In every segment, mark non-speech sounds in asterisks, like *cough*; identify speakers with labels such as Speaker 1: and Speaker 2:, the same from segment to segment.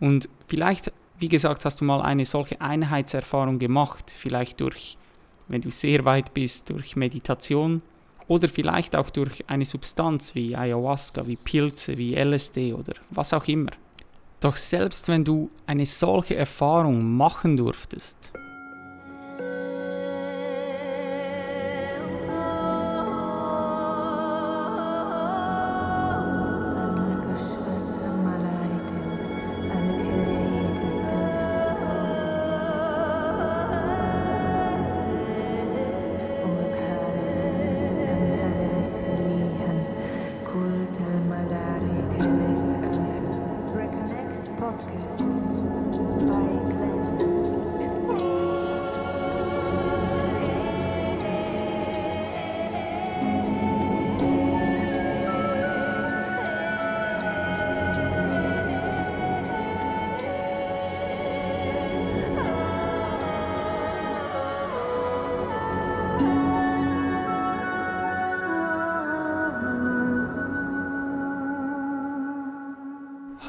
Speaker 1: Und vielleicht, wie gesagt, hast du mal eine solche Einheitserfahrung gemacht, vielleicht durch, wenn du sehr weit bist, durch Meditation oder vielleicht auch durch eine Substanz wie Ayahuasca, wie Pilze, wie LSD oder was auch immer. Doch selbst wenn du eine solche Erfahrung machen durftest,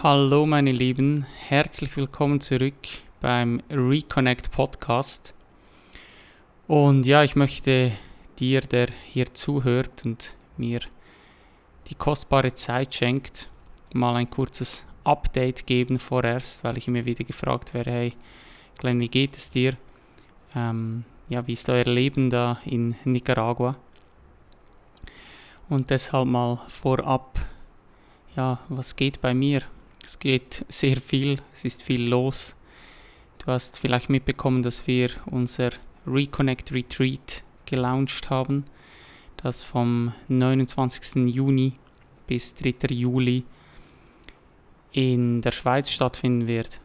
Speaker 1: Hallo meine Lieben, herzlich willkommen zurück beim Reconnect Podcast. Und ja, ich möchte dir, der hier zuhört und mir die kostbare Zeit schenkt, mal ein kurzes Update geben vorerst, weil ich immer wieder gefragt werde, hey Glenn, wie geht es dir? Ähm, ja, wie ist euer Leben da in Nicaragua? Und deshalb mal vorab, ja, was geht bei mir? Es geht sehr viel, es ist viel los. Du hast vielleicht mitbekommen, dass wir unser Reconnect Retreat gelauncht haben, das vom 29. Juni bis 3. Juli in der Schweiz stattfinden wird.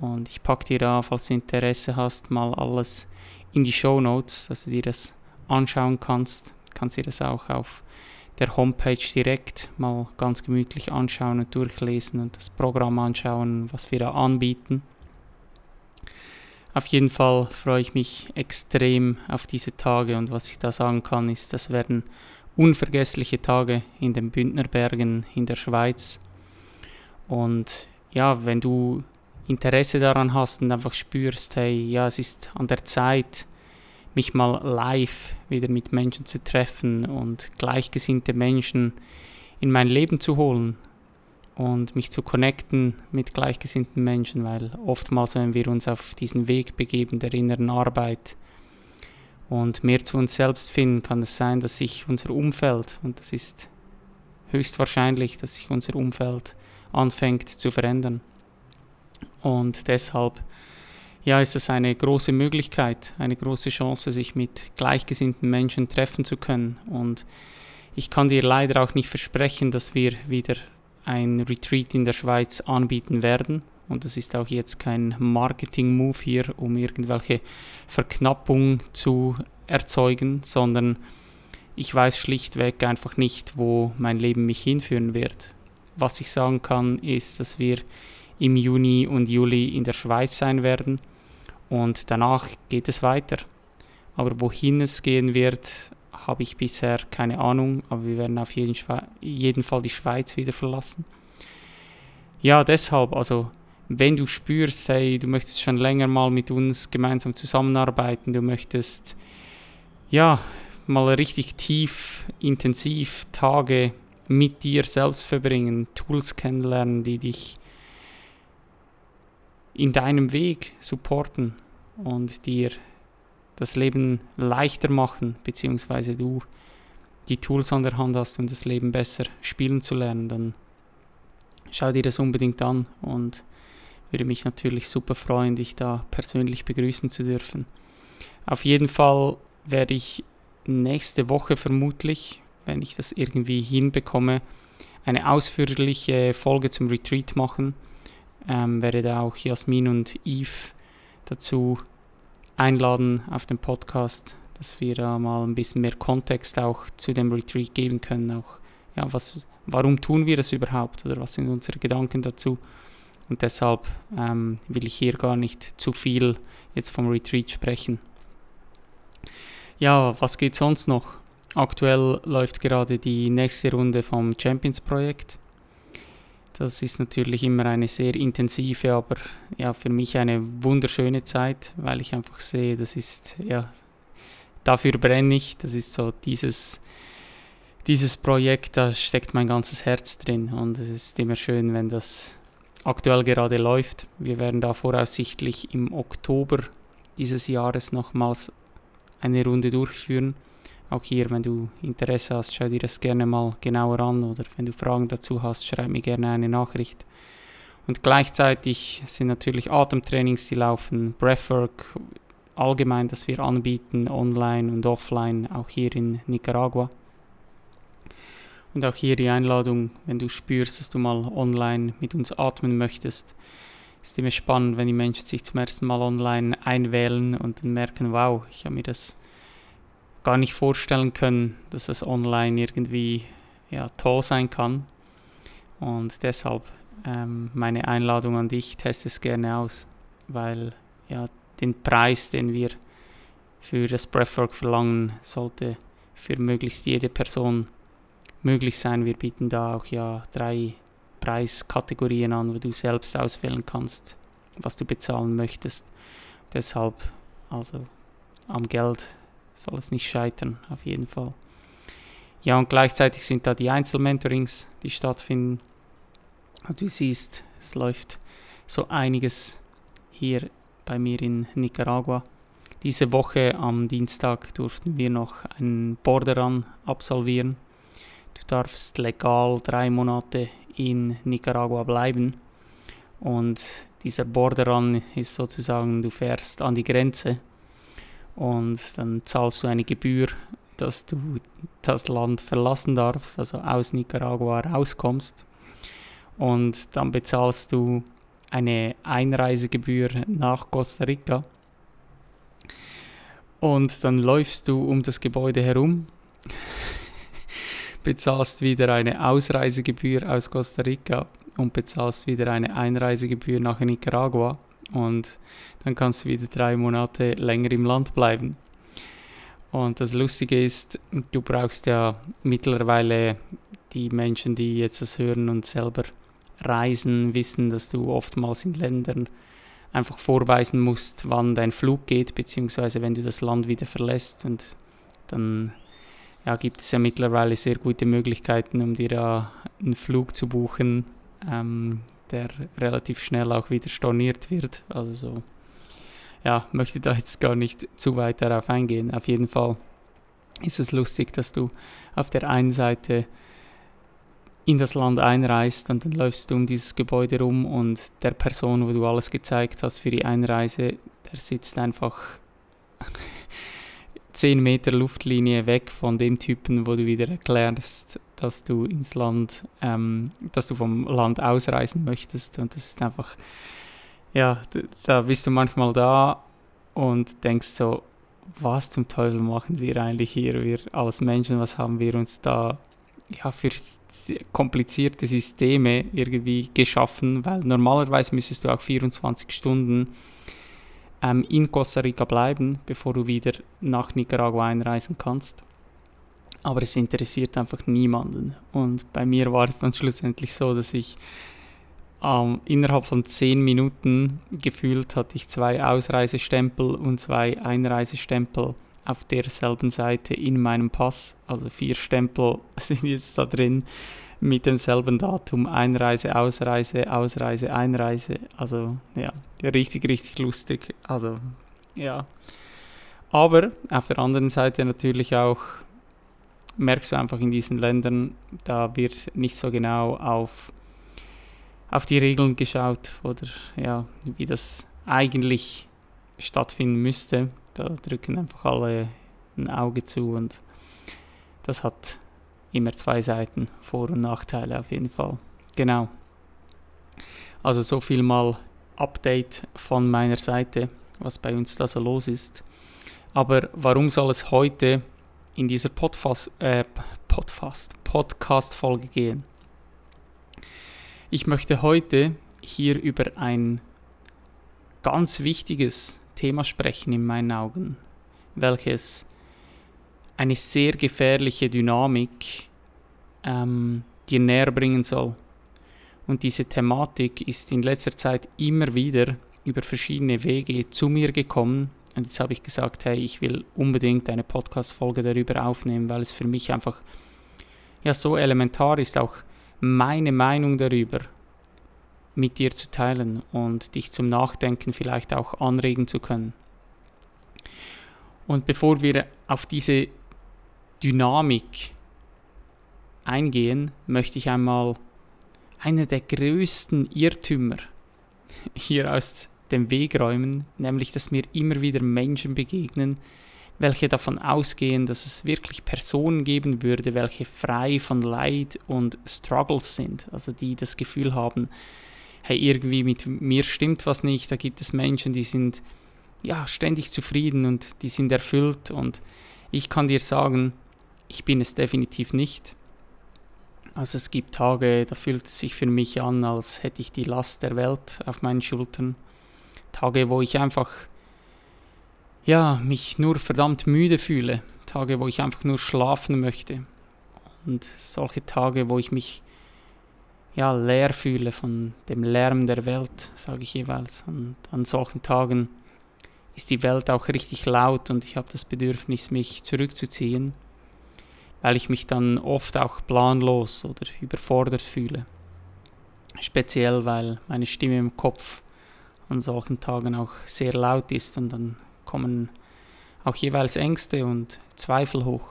Speaker 1: Und ich packe dir da, falls du Interesse hast, mal alles in die Show Notes, dass du dir das anschauen kannst. Kannst dir das auch auf der Homepage direkt mal ganz gemütlich anschauen und durchlesen und das Programm anschauen, was wir da anbieten. Auf jeden Fall freue ich mich extrem auf diese Tage und was ich da sagen kann, ist, das werden unvergessliche Tage in den Bündnerbergen in der Schweiz. Und ja, wenn du Interesse daran hast und einfach spürst, hey, ja, es ist an der Zeit, mich mal live wieder mit Menschen zu treffen und gleichgesinnte Menschen in mein Leben zu holen und mich zu connecten mit gleichgesinnten Menschen, weil oftmals, wenn wir uns auf diesen Weg begeben der inneren Arbeit und mehr zu uns selbst finden, kann es sein, dass sich unser Umfeld, und das ist höchstwahrscheinlich, dass sich unser Umfeld anfängt zu verändern. Und deshalb ja, ist es eine große Möglichkeit, eine große Chance, sich mit gleichgesinnten Menschen treffen zu können. Und ich kann dir leider auch nicht versprechen, dass wir wieder ein Retreat in der Schweiz anbieten werden. Und das ist auch jetzt kein Marketing-Move hier, um irgendwelche Verknappung zu erzeugen, sondern ich weiß schlichtweg einfach nicht, wo mein Leben mich hinführen wird. Was ich sagen kann, ist, dass wir im Juni und Juli in der Schweiz sein werden und danach geht es weiter. Aber wohin es gehen wird, habe ich bisher keine Ahnung, aber wir werden auf jeden, jeden Fall die Schweiz wieder verlassen. Ja, deshalb, also wenn du spürst, hey, du möchtest schon länger mal mit uns gemeinsam zusammenarbeiten, du möchtest ja mal richtig tief, intensiv Tage mit dir selbst verbringen, Tools kennenlernen, die dich in deinem Weg supporten und dir das Leben leichter machen, beziehungsweise du die Tools an der Hand hast, um das Leben besser spielen zu lernen, dann schau dir das unbedingt an und würde mich natürlich super freuen, dich da persönlich begrüßen zu dürfen. Auf jeden Fall werde ich nächste Woche vermutlich, wenn ich das irgendwie hinbekomme, eine ausführliche Folge zum Retreat machen ähm, werde da auch Jasmin und Yves dazu einladen auf den Podcast, dass wir da mal ein bisschen mehr Kontext auch zu dem Retreat geben können. Auch, ja, was, warum tun wir das überhaupt oder was sind unsere Gedanken dazu? Und deshalb ähm, will ich hier gar nicht zu viel jetzt vom Retreat sprechen. Ja, was geht sonst noch? Aktuell läuft gerade die nächste Runde vom Champions Projekt. Das ist natürlich immer eine sehr intensive, aber ja, für mich eine wunderschöne Zeit, weil ich einfach sehe, das ist, ja, dafür brenne ich. Das ist so dieses, dieses Projekt, da steckt mein ganzes Herz drin und es ist immer schön, wenn das aktuell gerade läuft. Wir werden da voraussichtlich im Oktober dieses Jahres nochmals eine Runde durchführen. Auch hier, wenn du Interesse hast, schau dir das gerne mal genauer an oder wenn du Fragen dazu hast, schreib mir gerne eine Nachricht. Und gleichzeitig sind natürlich Atemtrainings, die laufen, Breathwork, allgemein, das wir anbieten, online und offline, auch hier in Nicaragua. Und auch hier die Einladung, wenn du spürst, dass du mal online mit uns atmen möchtest. Ist immer spannend, wenn die Menschen sich zum ersten Mal online einwählen und dann merken, wow, ich habe mir das gar nicht vorstellen können, dass das online irgendwie ja, toll sein kann. Und deshalb ähm, meine Einladung an dich, teste es gerne aus, weil ja, den Preis, den wir für das Breathwork verlangen, sollte für möglichst jede Person möglich sein. Wir bieten da auch ja drei Preiskategorien an, wo du selbst auswählen kannst, was du bezahlen möchtest. Deshalb, also am Geld soll es nicht scheitern, auf jeden Fall. Ja, und gleichzeitig sind da die Einzelmentorings, die stattfinden. Und du siehst, es läuft so einiges hier bei mir in Nicaragua. Diese Woche am Dienstag durften wir noch einen Borderrun absolvieren. Du darfst legal drei Monate in Nicaragua bleiben. Und dieser Borderrun ist sozusagen, du fährst an die Grenze und dann zahlst du eine Gebühr, dass du das Land verlassen darfst, also aus Nicaragua rauskommst. Und dann bezahlst du eine Einreisegebühr nach Costa Rica. Und dann läufst du um das Gebäude herum, *laughs* bezahlst wieder eine Ausreisegebühr aus Costa Rica und bezahlst wieder eine Einreisegebühr nach Nicaragua und dann kannst du wieder drei Monate länger im Land bleiben. Und das Lustige ist, du brauchst ja mittlerweile die Menschen, die jetzt das hören und selber reisen, wissen, dass du oftmals in Ländern einfach vorweisen musst, wann dein Flug geht, beziehungsweise wenn du das Land wieder verlässt. Und dann ja, gibt es ja mittlerweile sehr gute Möglichkeiten, um dir da einen Flug zu buchen. Ähm, der relativ schnell auch wieder storniert wird. Also ja, möchte da jetzt gar nicht zu weit darauf eingehen. Auf jeden Fall ist es lustig, dass du auf der einen Seite in das Land einreist und dann läufst du um dieses Gebäude rum und der Person, wo du alles gezeigt hast für die Einreise, der sitzt einfach *laughs* 10 Meter Luftlinie weg von dem Typen, wo du wieder erklärst, dass du ins Land, ähm, dass du vom Land ausreisen möchtest. Und das ist einfach, ja, da bist du manchmal da und denkst so, was zum Teufel machen wir eigentlich hier? Wir als Menschen, was haben wir uns da ja, für komplizierte Systeme irgendwie geschaffen? Weil normalerweise müsstest du auch 24 Stunden ähm, in Costa Rica bleiben, bevor du wieder nach Nicaragua einreisen kannst. Aber es interessiert einfach niemanden. Und bei mir war es dann schlussendlich so, dass ich ähm, innerhalb von zehn Minuten gefühlt hatte ich zwei Ausreisestempel und zwei Einreisestempel auf derselben Seite in meinem Pass. Also vier Stempel *laughs* sind jetzt da drin mit demselben Datum. Einreise, Ausreise, Ausreise, Einreise. Also ja, richtig, richtig lustig. Also ja. Aber auf der anderen Seite natürlich auch merkst du einfach in diesen Ländern, da wird nicht so genau auf, auf die Regeln geschaut oder ja, wie das eigentlich stattfinden müsste. Da drücken einfach alle ein Auge zu und das hat immer zwei Seiten, Vor- und Nachteile auf jeden Fall. Genau. Also so viel mal Update von meiner Seite, was bei uns da so los ist. Aber warum soll es heute in dieser Podfast, äh, Podfast, Podcast-Folge gehen? Ich möchte heute hier über ein ganz wichtiges Thema sprechen in meinen Augen, welches eine sehr gefährliche Dynamik ähm, dir näher bringen soll. Und diese Thematik ist in letzter Zeit immer wieder über verschiedene Wege zu mir gekommen. Und jetzt habe ich gesagt, hey, ich will unbedingt eine Podcast-Folge darüber aufnehmen, weil es für mich einfach ja so elementar ist, auch meine Meinung darüber mit dir zu teilen und dich zum Nachdenken vielleicht auch anregen zu können. Und bevor wir auf diese Dynamik eingehen, möchte ich einmal einer der größten Irrtümer *laughs* hier aus dem Weg räumen, nämlich dass mir immer wieder Menschen begegnen, welche davon ausgehen, dass es wirklich Personen geben würde, welche frei von Leid und Struggles sind, also die das Gefühl haben, hey, irgendwie mit mir stimmt was nicht, da gibt es Menschen, die sind ja ständig zufrieden und die sind erfüllt und ich kann dir sagen, ich bin es definitiv nicht. Also es gibt Tage, da fühlt es sich für mich an, als hätte ich die Last der Welt auf meinen Schultern. Tage, wo ich einfach ja, mich nur verdammt müde fühle. Tage, wo ich einfach nur schlafen möchte. Und solche Tage, wo ich mich ja, leer fühle von dem Lärm der Welt, sage ich jeweils. Und an solchen Tagen ist die Welt auch richtig laut und ich habe das Bedürfnis, mich zurückzuziehen, weil ich mich dann oft auch planlos oder überfordert fühle. Speziell, weil meine Stimme im Kopf an solchen Tagen auch sehr laut ist und dann kommen auch jeweils Ängste und Zweifel hoch.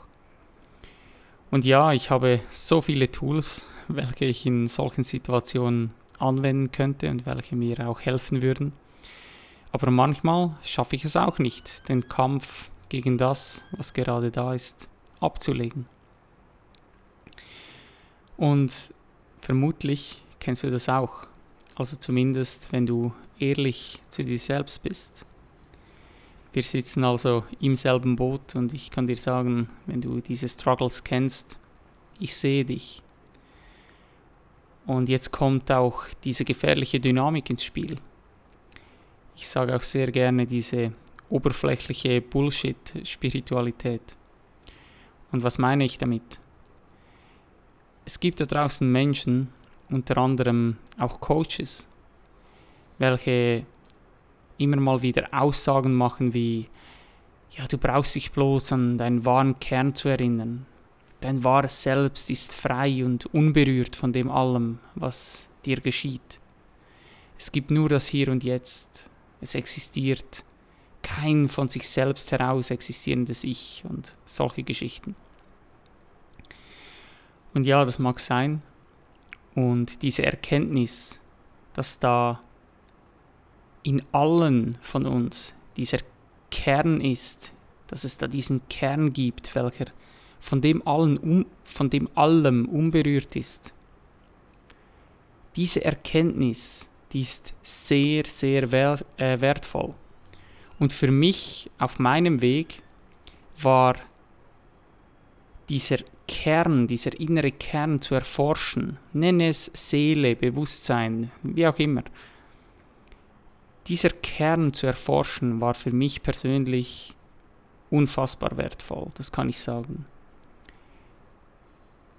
Speaker 1: Und ja, ich habe so viele Tools, welche ich in solchen Situationen anwenden könnte und welche mir auch helfen würden. Aber manchmal schaffe ich es auch nicht, den Kampf gegen das, was gerade da ist, abzulegen. Und vermutlich kennst du das auch. Also zumindest, wenn du ehrlich zu dir selbst bist. Wir sitzen also im selben Boot und ich kann dir sagen, wenn du diese Struggles kennst, ich sehe dich. Und jetzt kommt auch diese gefährliche Dynamik ins Spiel. Ich sage auch sehr gerne diese oberflächliche Bullshit-Spiritualität. Und was meine ich damit? Es gibt da draußen Menschen, unter anderem auch Coaches, welche immer mal wieder Aussagen machen wie, ja, du brauchst dich bloß an deinen wahren Kern zu erinnern. Dein wahres Selbst ist frei und unberührt von dem allem, was dir geschieht. Es gibt nur das Hier und Jetzt. Es existiert kein von sich selbst heraus existierendes Ich und solche Geschichten. Und ja, das mag sein. Und diese Erkenntnis, dass da in allen von uns dieser Kern ist, dass es da diesen Kern gibt, welcher von dem, allen um, von dem allem unberührt ist. Diese Erkenntnis, die ist sehr, sehr äh, wertvoll. Und für mich auf meinem Weg war dieser Kern, dieser innere Kern zu erforschen, nenne es Seele, Bewusstsein, wie auch immer, dieser Kern zu erforschen war für mich persönlich unfassbar wertvoll, das kann ich sagen.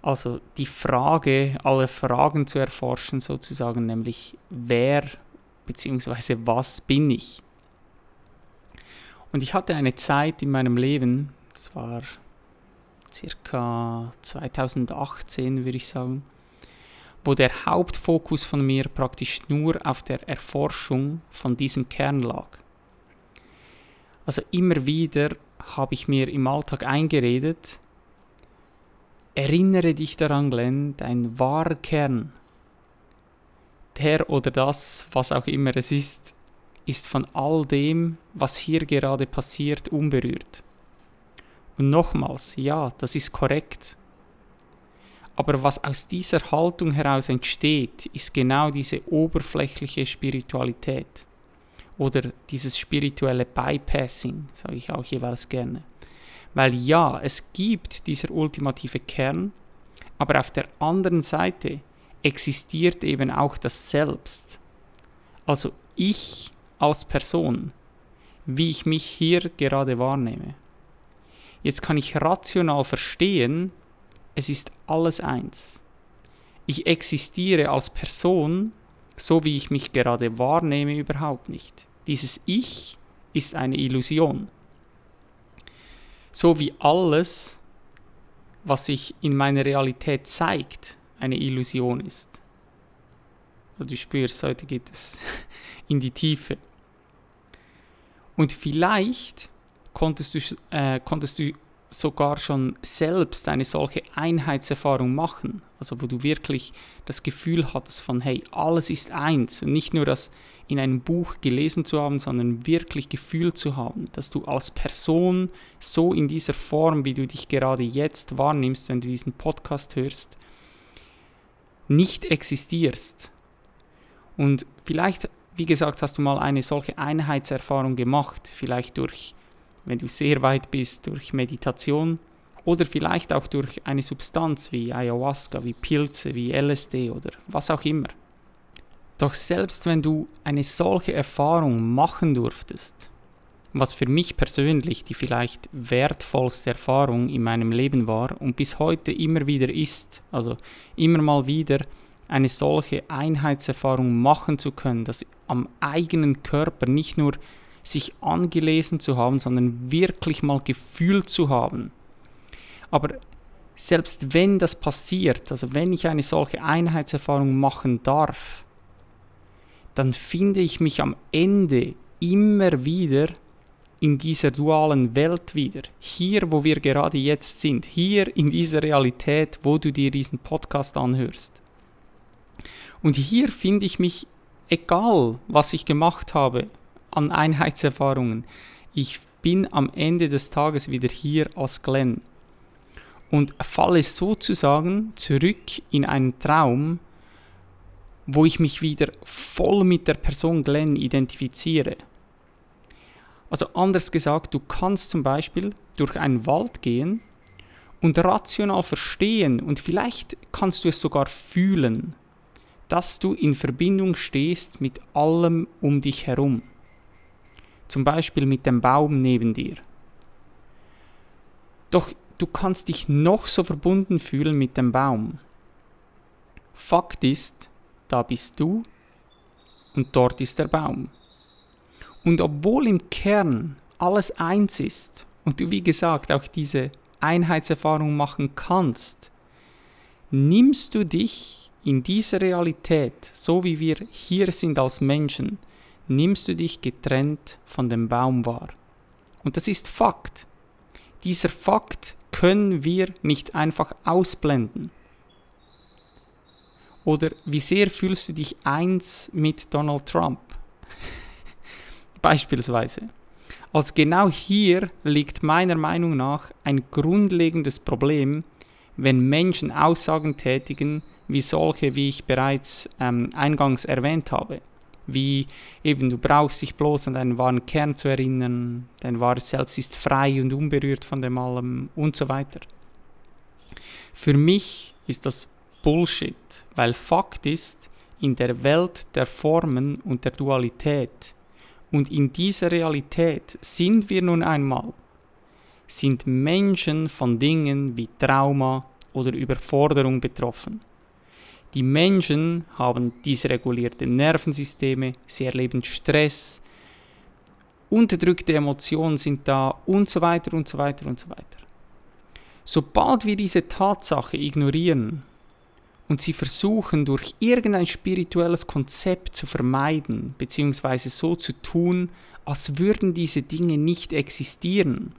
Speaker 1: Also die Frage, alle Fragen zu erforschen sozusagen, nämlich wer bzw. was bin ich? Und ich hatte eine Zeit in meinem Leben, das war circa 2018 würde ich sagen, wo der Hauptfokus von mir praktisch nur auf der Erforschung von diesem Kern lag. Also immer wieder habe ich mir im Alltag eingeredet, erinnere dich daran, Glenn, dein wahrer Kern, der oder das, was auch immer es ist, ist von all dem, was hier gerade passiert, unberührt. Und nochmals, ja, das ist korrekt. Aber was aus dieser Haltung heraus entsteht, ist genau diese oberflächliche Spiritualität oder dieses spirituelle Bypassing, sage ich auch jeweils gerne. Weil ja, es gibt dieser ultimative Kern, aber auf der anderen Seite existiert eben auch das Selbst. Also ich als Person, wie ich mich hier gerade wahrnehme. Jetzt kann ich rational verstehen, es ist alles eins. ich existiere als Person, so wie ich mich gerade wahrnehme, überhaupt nicht. Dieses Ich ist eine Illusion. So wie alles, was sich in meiner Realität zeigt, eine Illusion ist. Du spürst, heute geht es *laughs* in die Tiefe. Und vielleicht konntest du, äh, konntest du sogar schon selbst eine solche Einheitserfahrung machen, also wo du wirklich das Gefühl hattest von, hey, alles ist eins und nicht nur das in einem Buch gelesen zu haben, sondern wirklich gefühlt zu haben, dass du als Person so in dieser Form, wie du dich gerade jetzt wahrnimmst, wenn du diesen Podcast hörst, nicht existierst. Und vielleicht, wie gesagt, hast du mal eine solche Einheitserfahrung gemacht, vielleicht durch wenn du sehr weit bist, durch Meditation oder vielleicht auch durch eine Substanz wie Ayahuasca, wie Pilze, wie LSD oder was auch immer. Doch selbst wenn du eine solche Erfahrung machen durftest, was für mich persönlich die vielleicht wertvollste Erfahrung in meinem Leben war und bis heute immer wieder ist, also immer mal wieder eine solche Einheitserfahrung machen zu können, dass am eigenen Körper nicht nur sich angelesen zu haben, sondern wirklich mal gefühlt zu haben. Aber selbst wenn das passiert, also wenn ich eine solche Einheitserfahrung machen darf, dann finde ich mich am Ende immer wieder in dieser dualen Welt wieder. Hier, wo wir gerade jetzt sind. Hier in dieser Realität, wo du dir diesen Podcast anhörst. Und hier finde ich mich, egal was ich gemacht habe, an Einheitserfahrungen. Ich bin am Ende des Tages wieder hier als Glenn und falle sozusagen zurück in einen Traum, wo ich mich wieder voll mit der Person Glenn identifiziere. Also anders gesagt, du kannst zum Beispiel durch einen Wald gehen und rational verstehen und vielleicht kannst du es sogar fühlen, dass du in Verbindung stehst mit allem um dich herum zum Beispiel mit dem Baum neben dir. Doch du kannst dich noch so verbunden fühlen mit dem Baum. Fakt ist, da bist du und dort ist der Baum. Und obwohl im Kern alles eins ist und du wie gesagt auch diese Einheitserfahrung machen kannst, nimmst du dich in dieser Realität, so wie wir hier sind als Menschen, nimmst du dich getrennt von dem Baum wahr. Und das ist Fakt. Dieser Fakt können wir nicht einfach ausblenden. Oder wie sehr fühlst du dich eins mit Donald Trump? *laughs* Beispielsweise. Als genau hier liegt meiner Meinung nach ein grundlegendes Problem, wenn Menschen Aussagen tätigen, wie solche, wie ich bereits ähm, eingangs erwähnt habe wie eben du brauchst dich bloß an deinen wahren Kern zu erinnern, dein wahres Selbst ist frei und unberührt von dem allem und so weiter. Für mich ist das Bullshit, weil Fakt ist, in der Welt der Formen und der Dualität und in dieser Realität sind wir nun einmal, sind Menschen von Dingen wie Trauma oder Überforderung betroffen. Die Menschen haben dysregulierte Nervensysteme, sie erleben Stress, unterdrückte Emotionen sind da und so weiter und so weiter und so weiter. Sobald wir diese Tatsache ignorieren und sie versuchen durch irgendein spirituelles Konzept zu vermeiden, beziehungsweise so zu tun, als würden diese Dinge nicht existieren,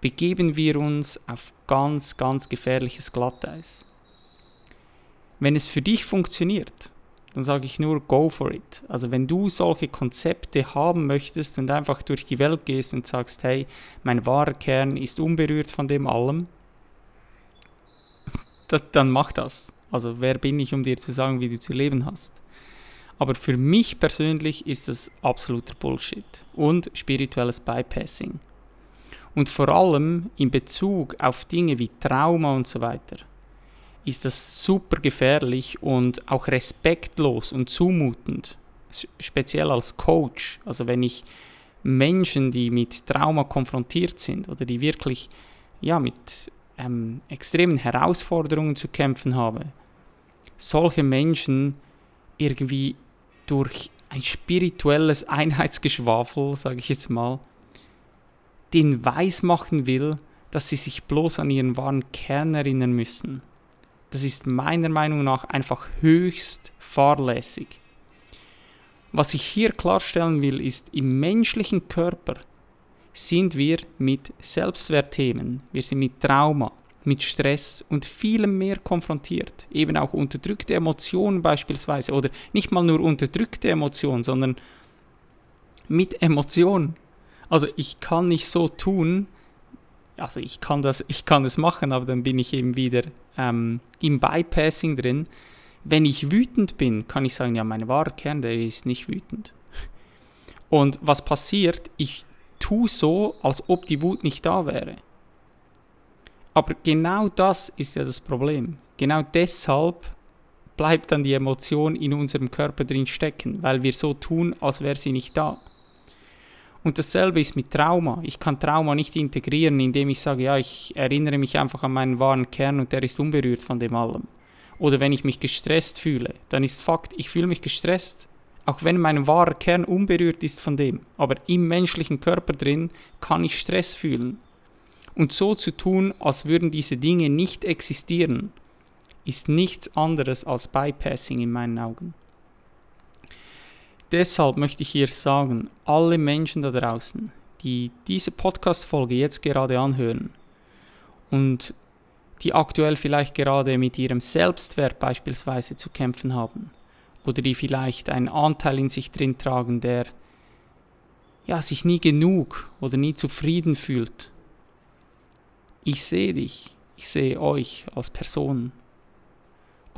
Speaker 1: begeben wir uns auf ganz, ganz gefährliches Glatteis. Wenn es für dich funktioniert, dann sage ich nur, go for it. Also wenn du solche Konzepte haben möchtest und einfach durch die Welt gehst und sagst, hey, mein wahrer Kern ist unberührt von dem allem, *laughs* dann mach das. Also wer bin ich, um dir zu sagen, wie du zu leben hast? Aber für mich persönlich ist das absoluter Bullshit und spirituelles Bypassing. Und vor allem in Bezug auf Dinge wie Trauma und so weiter ist das super gefährlich und auch respektlos und zumutend, speziell als Coach. Also wenn ich Menschen, die mit Trauma konfrontiert sind oder die wirklich ja, mit ähm, extremen Herausforderungen zu kämpfen haben, solche Menschen irgendwie durch ein spirituelles Einheitsgeschwafel, sage ich jetzt mal, den weismachen will, dass sie sich bloß an ihren wahren Kern erinnern müssen. Das ist meiner Meinung nach einfach höchst fahrlässig. Was ich hier klarstellen will, ist, im menschlichen Körper sind wir mit Selbstwertthemen, wir sind mit Trauma, mit Stress und vielem mehr konfrontiert. Eben auch unterdrückte Emotionen beispielsweise oder nicht mal nur unterdrückte Emotionen, sondern mit Emotionen. Also ich kann nicht so tun, also ich kann das, ich kann es machen, aber dann bin ich eben wieder ähm, im Bypassing drin. Wenn ich wütend bin, kann ich sagen, ja, mein wahrer Kern, der ist nicht wütend. Und was passiert? Ich tue so, als ob die Wut nicht da wäre. Aber genau das ist ja das Problem. Genau deshalb bleibt dann die Emotion in unserem Körper drin stecken, weil wir so tun, als wäre sie nicht da. Und dasselbe ist mit Trauma. Ich kann Trauma nicht integrieren, indem ich sage, ja, ich erinnere mich einfach an meinen wahren Kern und der ist unberührt von dem allem. Oder wenn ich mich gestresst fühle, dann ist Fakt, ich fühle mich gestresst. Auch wenn mein wahrer Kern unberührt ist von dem. Aber im menschlichen Körper drin kann ich Stress fühlen. Und so zu tun, als würden diese Dinge nicht existieren, ist nichts anderes als Bypassing in meinen Augen. Deshalb möchte ich hier sagen, alle Menschen da draußen, die diese Podcast-Folge jetzt gerade anhören und die aktuell vielleicht gerade mit ihrem Selbstwert beispielsweise zu kämpfen haben oder die vielleicht einen Anteil in sich drin tragen, der ja, sich nie genug oder nie zufrieden fühlt. Ich sehe dich, ich sehe euch als Person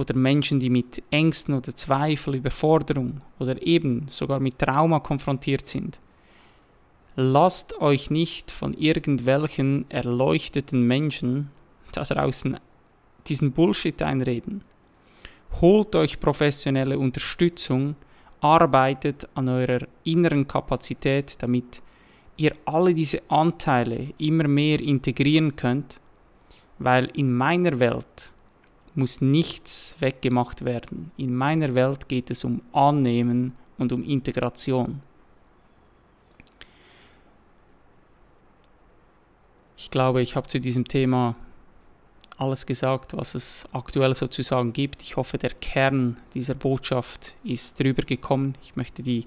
Speaker 1: oder Menschen, die mit Ängsten oder Zweifel, Überforderung oder eben sogar mit Trauma konfrontiert sind. Lasst euch nicht von irgendwelchen erleuchteten Menschen da draußen diesen Bullshit einreden. Holt euch professionelle Unterstützung, arbeitet an eurer inneren Kapazität, damit ihr alle diese Anteile immer mehr integrieren könnt, weil in meiner Welt muss nichts weggemacht werden. In meiner Welt geht es um Annehmen und um Integration. Ich glaube, ich habe zu diesem Thema alles gesagt, was es aktuell sozusagen gibt. Ich hoffe, der Kern dieser Botschaft ist drüber gekommen. Ich möchte die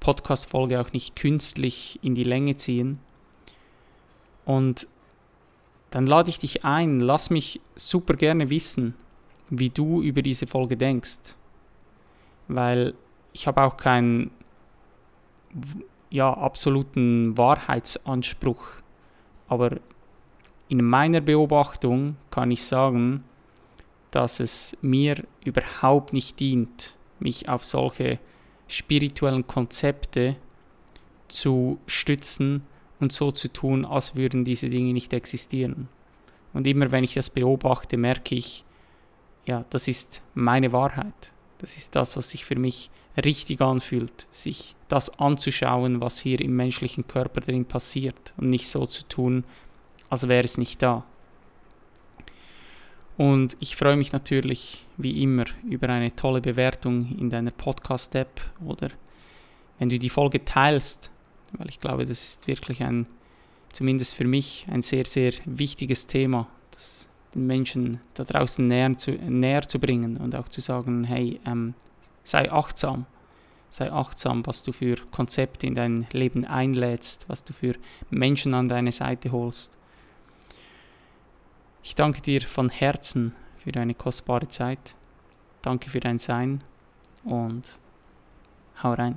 Speaker 1: Podcast-Folge auch nicht künstlich in die Länge ziehen. Und dann lade ich dich ein, lass mich super gerne wissen, wie du über diese Folge denkst. Weil ich habe auch keinen ja, absoluten Wahrheitsanspruch. Aber in meiner Beobachtung kann ich sagen, dass es mir überhaupt nicht dient, mich auf solche spirituellen Konzepte zu stützen und so zu tun, als würden diese Dinge nicht existieren. Und immer wenn ich das beobachte, merke ich, ja, das ist meine Wahrheit. Das ist das, was sich für mich richtig anfühlt, sich das anzuschauen, was hier im menschlichen Körper drin passiert und nicht so zu tun, als wäre es nicht da. Und ich freue mich natürlich wie immer über eine tolle Bewertung in deiner Podcast-App oder wenn du die Folge teilst, weil ich glaube, das ist wirklich ein, zumindest für mich, ein sehr, sehr wichtiges Thema, das den Menschen da draußen näher zu, näher zu bringen und auch zu sagen, hey, ähm, sei achtsam, sei achtsam, was du für Konzepte in dein Leben einlädst, was du für Menschen an deine Seite holst. Ich danke dir von Herzen für deine kostbare Zeit. Danke für dein Sein und hau rein.